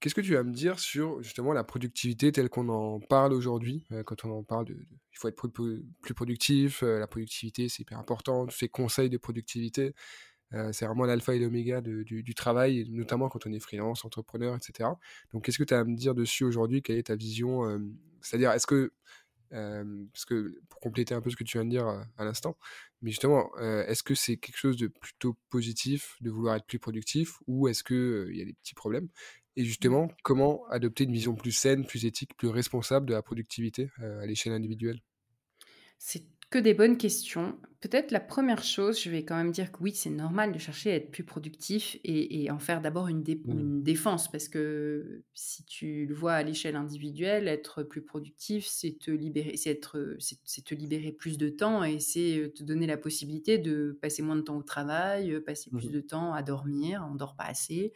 Qu'est-ce que tu vas me dire sur justement la productivité telle qu'on en parle aujourd'hui euh, Quand on en parle de, il faut être plus productif, euh, la productivité c'est hyper important, tous ces conseils de productivité. c'est vraiment l'alpha et l'oméga du, travail, notamment quand on est freelance, entrepreneur, etc. Donc, qu'est-ce que tu as à me dire dessus aujourd'hui? Quelle est ta vision C'est-à-dire, est-ce que parce que pour compléter un peu ce que tu viens de dire à, l'instant, mais justement, est-ce que c'est quelque chose de plutôt positif de vouloir être plus productif ou est-ce qu'il il y a des petits problèmes? Et justement, comment adopter une vision plus saine, plus éthique, plus responsable de la productivité à l'échelle individuelle? Que des bonnes questions. Peut-être la première chose, je vais quand même dire que oui, c'est normal de chercher à être plus productif et, en faire d'abord une, mmh. une, défense, parce que si tu le vois à l'échelle individuelle, être plus productif, c'est te libérer, c'est être, c'est te libérer plus de temps et c'est euh, te donner la possibilité de passer moins de temps au travail, euh, passer plus mmh de temps à dormir, on dort pas assez,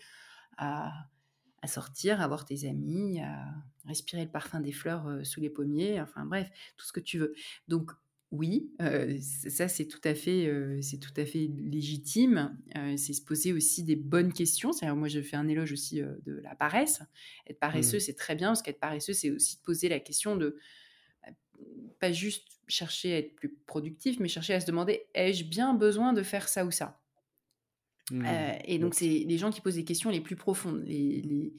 à, à sortir, à voir tes amis, à respirer le parfum des fleurs euh, sous les pommiers, enfin bref, tout ce que tu veux. Donc oui, ça c'est tout à fait, c'est tout à fait légitime. c'est se poser aussi des bonnes questions. cest moi je fais un éloge aussi de la paresse. Être paresseux, mmh. c'est très bien parce qu'être paresseux, c'est aussi de poser la question de bah, pas juste chercher à être plus productif, mais chercher à se demander ai-je bien besoin de faire ça ou ça? Mmh. et donc c'est les gens qui posent les questions les plus profondes, les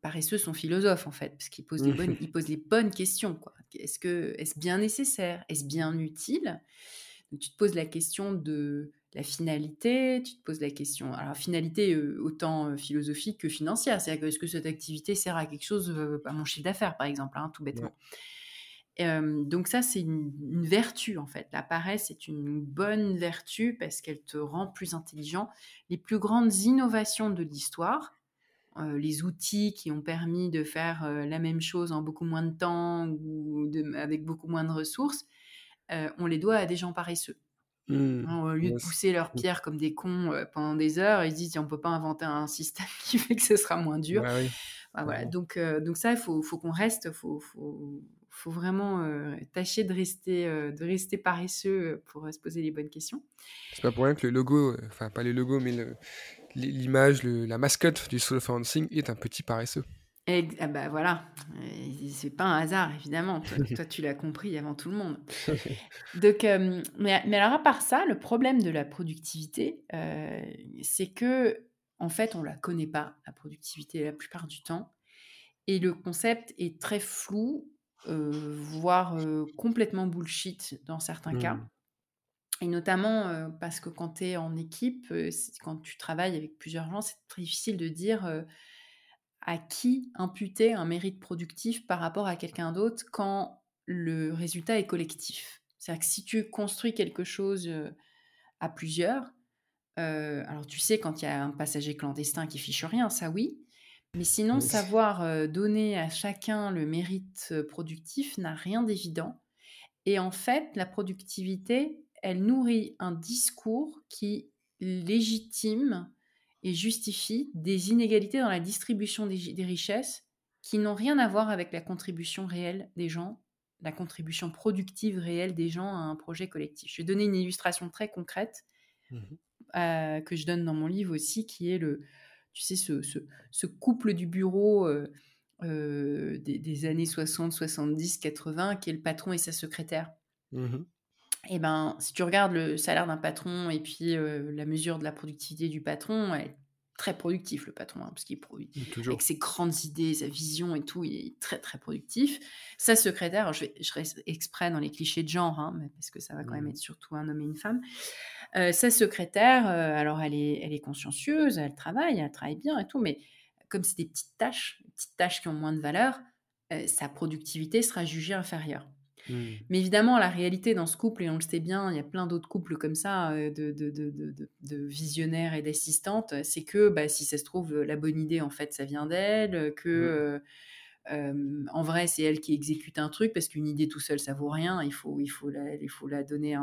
paresseux sont philosophes en fait, parce qu'ils posent, les bonnes, ils posent les bonnes questions. Est-ce que bien nécessaire? Est-ce bien utile? Tu te poses la question de la finalité, tu te poses la question, alors finalité euh, autant euh, philosophique que financière, c'est-à-dire que est-ce que cette activité sert à quelque chose, euh, à mon chiffre d'affaires par exemple, hein, tout bêtement. donc ça, c'est une, une, vertu en fait. La paresse est une bonne vertu parce qu'elle te rend plus intelligent. Les plus grandes innovations de l'histoire, les outils qui ont permis de faire euh, la même chose en beaucoup moins de temps ou avec beaucoup moins de ressources, euh, on les doit à des gens paresseux. Mmh. Hein, au lieu de pousser leurs pierres comme des cons pendant des heures, ils se disent on peut pas inventer un système qui fait que ce sera moins dur. Bah voilà. Donc, donc ça, il faut, faut qu'on reste, faut, faut, faut vraiment tâcher de rester, de rester paresseux pour se poser les bonnes questions. C'est pas pour rien que le logo, enfin pas le logo, mais le, l'image, la mascotte du solo dancing est un petit paresseux. Et, ah bah voilà, c'est pas un hasard évidemment. Toi, tu l'as compris avant tout le monde. Donc, euh, mais, alors à part ça, le problème de la productivité, euh, c'est que en fait, on la connaît pas la productivité la plupart du temps, et le concept est très flou, euh, voire complètement bullshit dans certains cas. Et notamment parce que quand tu es en équipe, quand tu travailles avec plusieurs gens, c'est très difficile de dire à qui imputer un mérite productif par rapport à quelqu'un d'autre quand le résultat est collectif. C'est-à-dire que si tu construis quelque chose à plusieurs, alors tu sais quand il y a un passager clandestin qui fiche rien, ça oui, mais sinon savoir donner à chacun le mérite productif n'a rien d'évident. Et en fait, la productivité, elle nourrit un discours qui légitime et justifie des inégalités dans la distribution des, richesses qui n'ont rien à voir avec la contribution réelle des gens, la contribution productive réelle des gens à un projet collectif. Je vais donner une illustration très concrète mmh euh, que je donne dans mon livre aussi, qui est le, tu sais, ce, couple du bureau euh, euh, des, années 60, 70, 80, qui est le patron et sa secrétaire. Mmh eh ben, si tu regardes le salaire d'un patron et puis euh, la mesure de la productivité du patron, elle est très productif le patron, hein, parce qu'il produit avec ses grandes idées, sa vision et tout, il est très très productif. Sa secrétaire, je, vais, je reste exprès dans les clichés de genre, hein, mais parce que ça va quand même mmh. être surtout un homme et une femme. Euh, sa secrétaire, euh, alors elle est, elle est consciencieuse, elle travaille, elle travaille bien et tout, mais comme c'est des petites tâches, petites tâches qui ont moins de valeur, sa productivité sera jugée inférieure. Mmh. Mais évidemment, la réalité dans ce couple, et on le sait bien, il y a plein d'autres couples comme ça, euh, de, de, de, de visionnaires et d'assistantes, c'est que bah, si ça se trouve, la bonne idée, en fait, ça vient d'elle, que mmh. euh, euh, en vrai, c'est elle qui exécute un truc, parce qu'une idée tout seul, ça vaut rien, il faut, il faut, la, il faut, la donner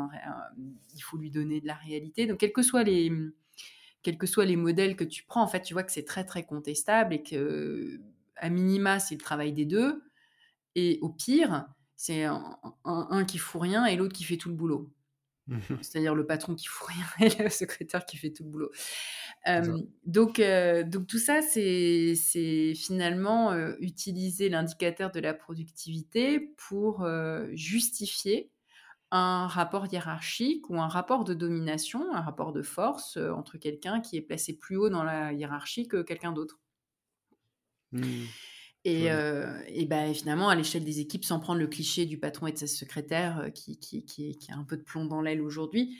il faut lui donner de la réalité. Donc, quels que soient les quels que soient les modèles que tu prends, en fait, tu vois que c'est très, très contestable et que, à minima, c'est le travail des deux. Et au pire, c'est un, qui fout rien et l'autre qui fait tout le boulot. C'est-à-dire le patron qui fout rien et le secrétaire qui fait tout le boulot. donc, donc tout ça, c'est finalement utiliser l'indicateur de la productivité pour justifier un rapport hiérarchique ou un rapport de domination, un rapport de force entre quelqu'un qui est placé plus haut dans la hiérarchie que quelqu'un d'autre. Mmh. Et, et ben, finalement, à l'échelle des équipes, sans prendre le cliché du patron et de sa secrétaire qui, qui, qui, qui a un peu de plomb dans l'aile aujourd'hui,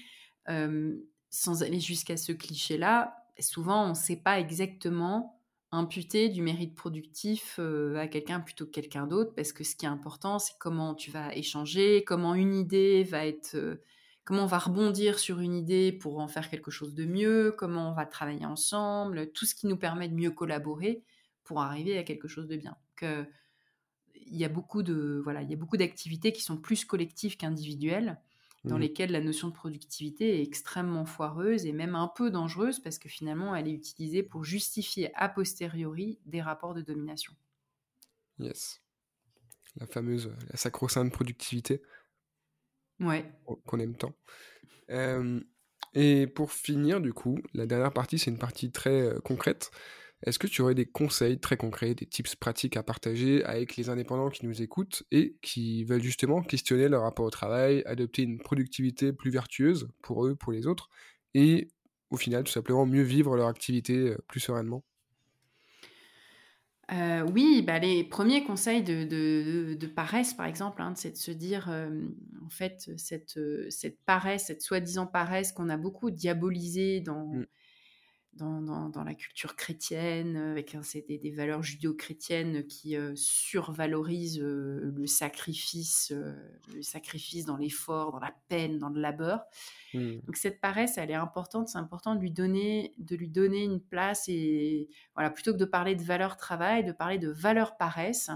sans aller jusqu'à ce cliché-là, souvent on ne sait pas exactement imputer du mérite productif à quelqu'un plutôt que quelqu'un d'autre, parce que ce qui est important, c'est comment tu vas échanger, comment une idée va être, comment on va rebondir sur une idée pour en faire quelque chose de mieux, comment on va travailler ensemble, tout ce qui nous permet de mieux collaborer pour arriver à quelque chose de bien. Il y a beaucoup de voilà, il y a beaucoup d'activités qui sont plus collectives qu'individuelles dans mmh. lesquelles la notion de productivité est extrêmement foireuse et même un peu dangereuse parce que finalement elle est utilisée pour justifier a posteriori des rapports de domination. Yes. La fameuse, la sacro-sainte productivité. Ouais. Qu'on aime tant. et pour finir, du coup, la dernière partie, c'est une partie très euh, concrète. Est-ce que tu aurais des conseils très concrets, des tips pratiques à partager avec les indépendants qui nous écoutent et qui veulent justement questionner leur rapport au travail, adopter une productivité plus vertueuse pour eux, pour les autres, et au final tout simplement mieux vivre leur activité euh, plus sereinement? Euh, oui, bah les premiers conseils de, paresse, par exemple, hein, c'est de se dire, euh, en fait, cette, cette paresse, cette soi-disant paresse qu'on a beaucoup diabolisée dans, mmh dans, la culture chrétienne, euh, avec des, des, valeurs judéo-chrétiennes qui euh, survalorisent euh, le sacrifice, le sacrifice dans l'effort, dans la peine, dans le labeur. Mmh. Donc cette paresse, elle est importante. C'est important de lui donner, de lui donner une place et voilà, plutôt que de parler de valeur travail, de parler de valeur paresse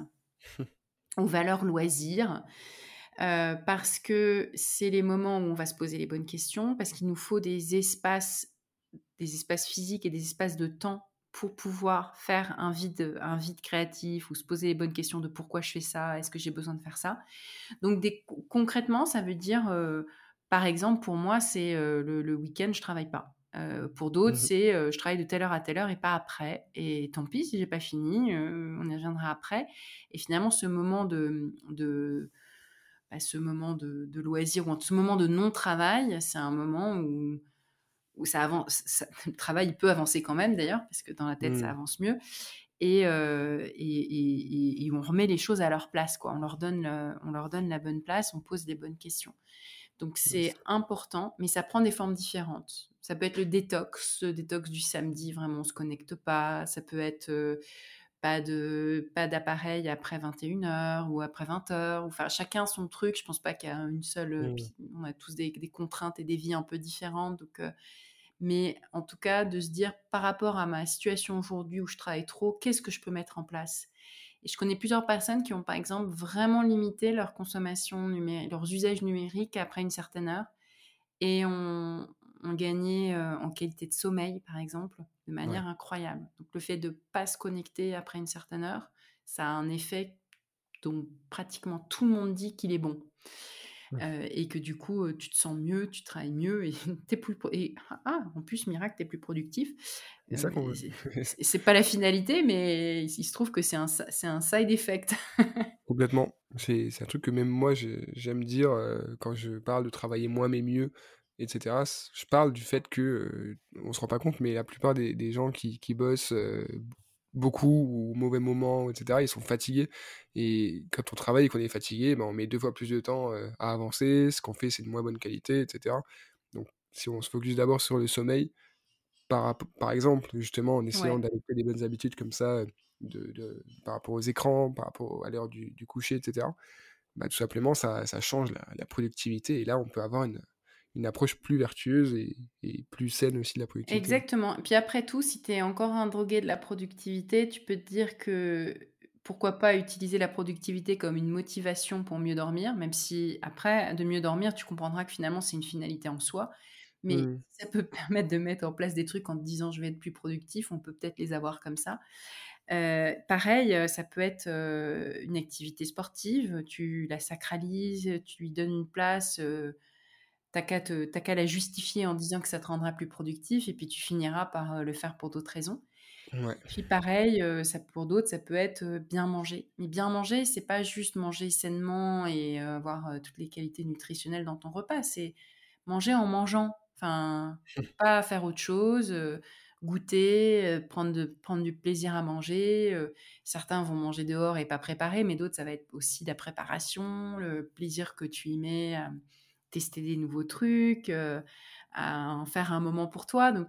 ou valeur loisir. parce que c'est les moments où on va se poser les bonnes questions, parce qu'il nous faut des espaces des espaces physiques et des espaces de temps pour pouvoir faire un vide, un vide créatif ou se poser les bonnes questions de pourquoi je fais ça, est-ce que j'ai besoin de faire ça. Donc des, concrètement, ça veut dire, euh, par exemple, pour moi, c'est euh, le, week-end, je travaille pas. Euh, pour d'autres, mmh c'est je travaille de telle heure à telle heure et pas après. Et tant pis si j'ai pas fini, on y reviendra après. Et finalement, ce moment de, de bah, ce moment de, de, loisir ou ce moment de non-travail, c'est un moment où où ça avance, le travail peut avancer quand même d'ailleurs, parce que dans la tête, ça mmh. avance mieux. Euh, et, et, on remet les choses à leur place, quoi. On leur, donne on leur donne la bonne place, on pose des bonnes questions. Donc c'est important, mais ça prend des formes différentes. Ça peut être le détox, le détox du samedi, vraiment on se connecte pas. Ça peut être euh, pas de pas d'appareil après 21h ou après 20h. Enfin, chacun son truc. Je pense pas qu'il y a une seule. Euh, mmh. On a tous des, contraintes et des vies un peu différentes. Donc, mais en tout cas, de se dire par rapport à ma situation aujourd'hui où je travaille trop, qu'est-ce que je peux mettre en place? Et je connais plusieurs personnes qui ont par exemple vraiment limité leur consommation numérique, leurs usages numériques après une certaine heure et ont, gagné euh, en qualité de sommeil, par exemple, de manière incroyable. Donc le fait de ne pas se connecter après une certaine heure, ça a un effet dont pratiquement tout le monde dit qu'il est bon. Euh, et que du coup, tu te sens mieux, tu travailles mieux et es plus et ah, en plus miracle, tu es plus productif. C'est ça qu'on C'est pas la finalité, mais il se trouve que c'est un, un side effect. Complètement. C'est un truc que même moi j'aime dire quand je parle de travailler moins mais mieux, etc. Je parle du fait que on se rend pas compte, mais la plupart des, des gens qui, qui bossent beaucoup ou au mauvais moment, etc. Ils sont fatigués. Et quand on travaille et qu'on est fatigué, ben, on met deux fois plus de temps euh, à avancer. Ce qu'on fait, c'est de moins bonne qualité, etc. Donc, si on se focus d'abord sur le sommeil, par, par exemple, justement, en essayant d'adopter des bonnes habitudes comme ça, de, de, par rapport aux écrans, par rapport à l'heure du, du, coucher, etc., bah, tout simplement, ça, ça change la, la, productivité. Et là, on peut avoir une, une approche plus vertueuse et, plus saine aussi de la productivité. Exactement. Puis après tout, si tu es encore un drogué de la productivité, tu peux te dire que pourquoi pas utiliser la productivité comme une motivation pour mieux dormir, même si après, de mieux dormir, tu comprendras que finalement, c'est une finalité en soi. Mais mmh. ça peut permettre de mettre en place des trucs en te disant je vais être plus productif, on peut peut-être les avoir comme ça. Euh, pareil, euh, ça peut être euh, une activité sportive, tu la sacralises, tu lui donnes une place T'as qu'à, la justifier en disant que ça te rendra plus productif et puis tu finiras par le faire pour d'autres raisons. Puis pareil, ça, pour d'autres, ça peut être bien manger. Mais bien manger, c'est pas juste manger sainement et avoir toutes les qualités nutritionnelles dans ton repas. C'est manger en mangeant. Enfin, pas faire autre chose, goûter, prendre, prendre du plaisir à manger. certains vont manger dehors et pas préparer, mais d'autres, ça va être aussi la préparation, le plaisir que tu y mets à tester des nouveaux trucs, à en faire un moment pour toi. Donc,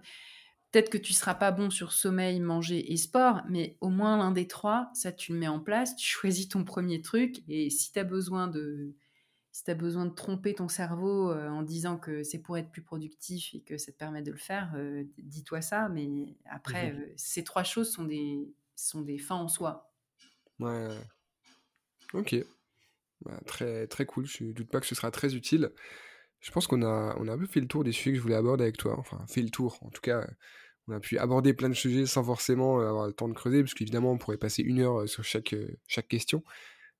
peut-être que tu seras pas bon sur sommeil, manger et sport, mais au moins l'un des trois, ça tu le mets en place, tu choisis ton premier truc et si tu as besoin de si as besoin de tromper ton cerveau euh, en disant que c'est pour être plus productif et que ça te permet de le faire, euh, dis-toi ça. Mais après, mmh euh, ces trois choses sont des, sont des fins en soi. Ouais. Ok. Bah, très, très cool. Je ne doute pas que ce sera très utile. Je pense qu'on a, on a un peu fait le tour des sujets que je voulais aborder avec toi. Enfin, fait le tour. En tout cas, on a pu aborder plein de sujets sans forcément avoir le temps de creuser, parce qu'évidemment, on pourrait passer une heure sur chaque, chaque question.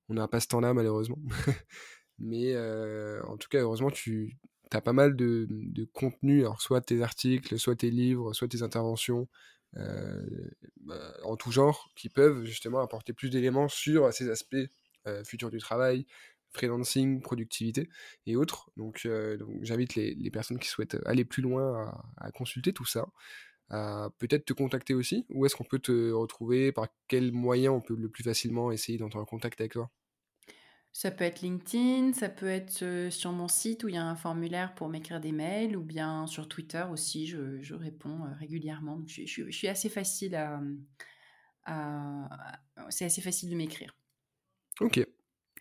On n'a pas ce temps-là, malheureusement. Mais en tout cas, heureusement, tu as pas mal de, de, contenu, alors soit tes articles, soit tes livres, soit tes interventions, bah, en tout genre, qui peuvent justement apporter plus d'éléments sur ces aspects futurs du travail, freelancing, productivité et autres. Donc, j'invite les, personnes qui souhaitent aller plus loin à, consulter tout ça, à peut-être te contacter aussi. Où est-ce qu'on peut te retrouver? Par quels moyens on peut le plus facilement essayer d'entrer en contact avec toi? Ça peut être LinkedIn, ça peut être sur mon site où il y a un formulaire pour m'écrire des mails, ou bien sur Twitter aussi, je, réponds régulièrement. je, suis assez facile à, c'est assez facile de m'écrire. Ok,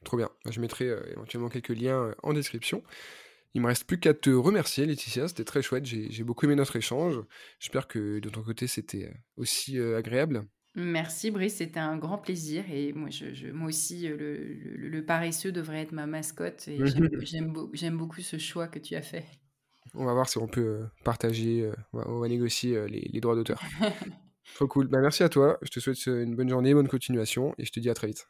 trop bien. Je mettrai éventuellement quelques liens en description. Il me reste plus qu'à te remercier, Laetitia. C'était très chouette. J'ai beaucoup aimé notre échange. J'espère que de ton côté, c'était aussi agréable. Merci Brice, c'était un grand plaisir et moi, je, moi aussi, euh, le, paresseux devrait être ma mascotte et j'aime beaucoup ce choix que tu as fait. On va voir si on peut euh, partager, euh, on va, négocier les, droits d'auteur. Trop cool. Bah, merci à toi, je te souhaite une bonne journée, bonne continuation et je te dis à très vite.